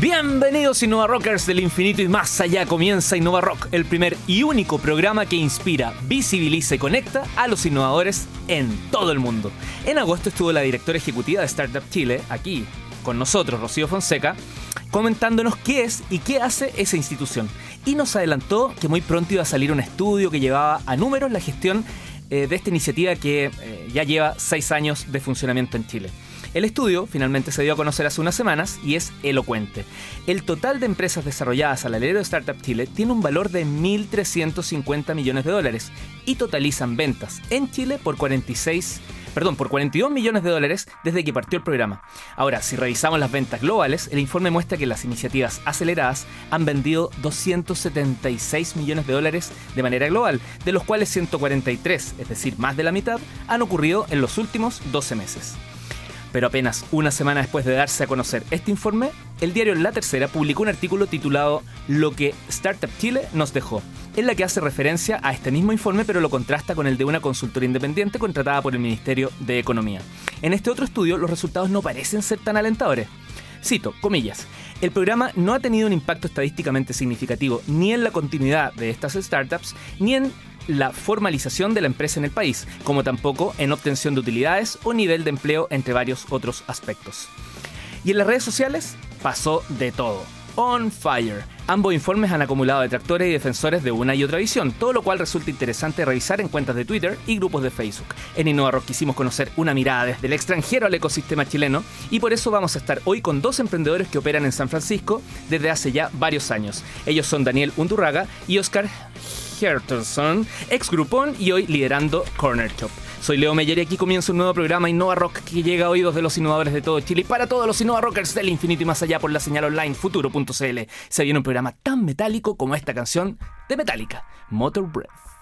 Bienvenidos Innova Rockers del infinito y más allá comienza Innova Rock, el primer y único programa que inspira, visibiliza y conecta a los innovadores en todo el mundo. En agosto estuvo la directora ejecutiva de Startup Chile, aquí con nosotros, Rocío Fonseca, comentándonos qué es y qué hace esa institución. Y nos adelantó que muy pronto iba a salir un estudio que llevaba a números la gestión eh, de esta iniciativa que eh, ya lleva seis años de funcionamiento en Chile. El estudio finalmente se dio a conocer hace unas semanas y es elocuente. El total de empresas desarrolladas al alero de Startup Chile tiene un valor de 1.350 millones de dólares y totalizan ventas en Chile por 46 perdón, por 42 millones de dólares desde que partió el programa. Ahora, si revisamos las ventas globales, el informe muestra que las iniciativas aceleradas han vendido 276 millones de dólares de manera global, de los cuales 143, es decir, más de la mitad, han ocurrido en los últimos 12 meses. Pero apenas una semana después de darse a conocer este informe, el diario La Tercera publicó un artículo titulado Lo que Startup Chile nos dejó, en la que hace referencia a este mismo informe pero lo contrasta con el de una consultora independiente contratada por el Ministerio de Economía. En este otro estudio los resultados no parecen ser tan alentadores. Cito, comillas, el programa no ha tenido un impacto estadísticamente significativo ni en la continuidad de estas startups, ni en la formalización de la empresa en el país, como tampoco en obtención de utilidades o nivel de empleo, entre varios otros aspectos. Y en las redes sociales pasó de todo. On Fire. Ambos informes han acumulado detractores y defensores de una y otra visión, todo lo cual resulta interesante revisar en cuentas de Twitter y grupos de Facebook. En InnovaRock quisimos conocer una mirada desde el extranjero al ecosistema chileno y por eso vamos a estar hoy con dos emprendedores que operan en San Francisco desde hace ya varios años. Ellos son Daniel Undurraga y Oscar Herterson, ex Groupon y hoy liderando Corner Shop. Soy Leo Meyer y aquí comienza un nuevo programa Innova Rock que llega a oídos de los innovadores de todo Chile y para todos los Innova Rockers del infinito y más allá por la señal online futuro.cl. Se viene un programa tan metálico como esta canción de Metallica, Motor Breath.